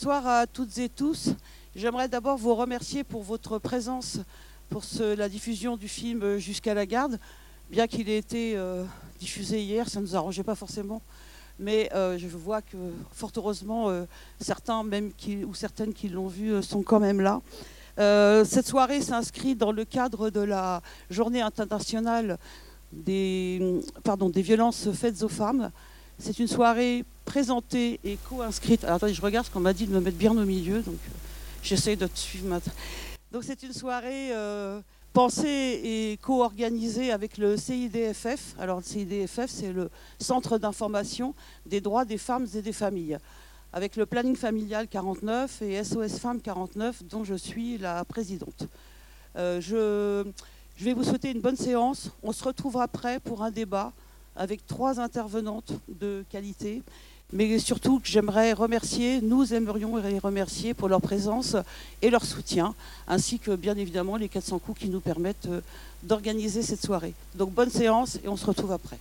Bonsoir à toutes et tous. J'aimerais d'abord vous remercier pour votre présence pour la diffusion du film Jusqu'à la garde. Bien qu'il ait été euh, diffusé hier, ça ne nous arrangeait pas forcément. Mais euh, je vois que, fort heureusement, euh, certains même qui, ou certaines qui l'ont vu sont quand même là. cette soirée s'inscrit dans le cadre de la journée internationale des, violences faites aux femmes. C'est une soirée présentée et co-inscrite. attendez, je regarde ce qu'on m'a dit de me mettre bien au milieu, donc euh, j'essaie de te suivre. Ma... Donc c'est une soirée euh, pensée et co-organisée avec le CIDFF. Alors le CIDFF, c'est le Centre d'information des droits des femmes et des familles, avec le planning familial 49 et SOS Femmes 49, dont je suis la présidente. Euh, je, je vais vous souhaiter une bonne séance. On se retrouvera après pour un débat avec trois intervenantes de qualité. Mais surtout, j'aimerais remercier, nous aimerions les remercier pour leur présence et leur soutien, ainsi que bien évidemment les 400 coups qui nous permettent euh, d'organiser cette soirée. Donc bonne séance et on se retrouve après.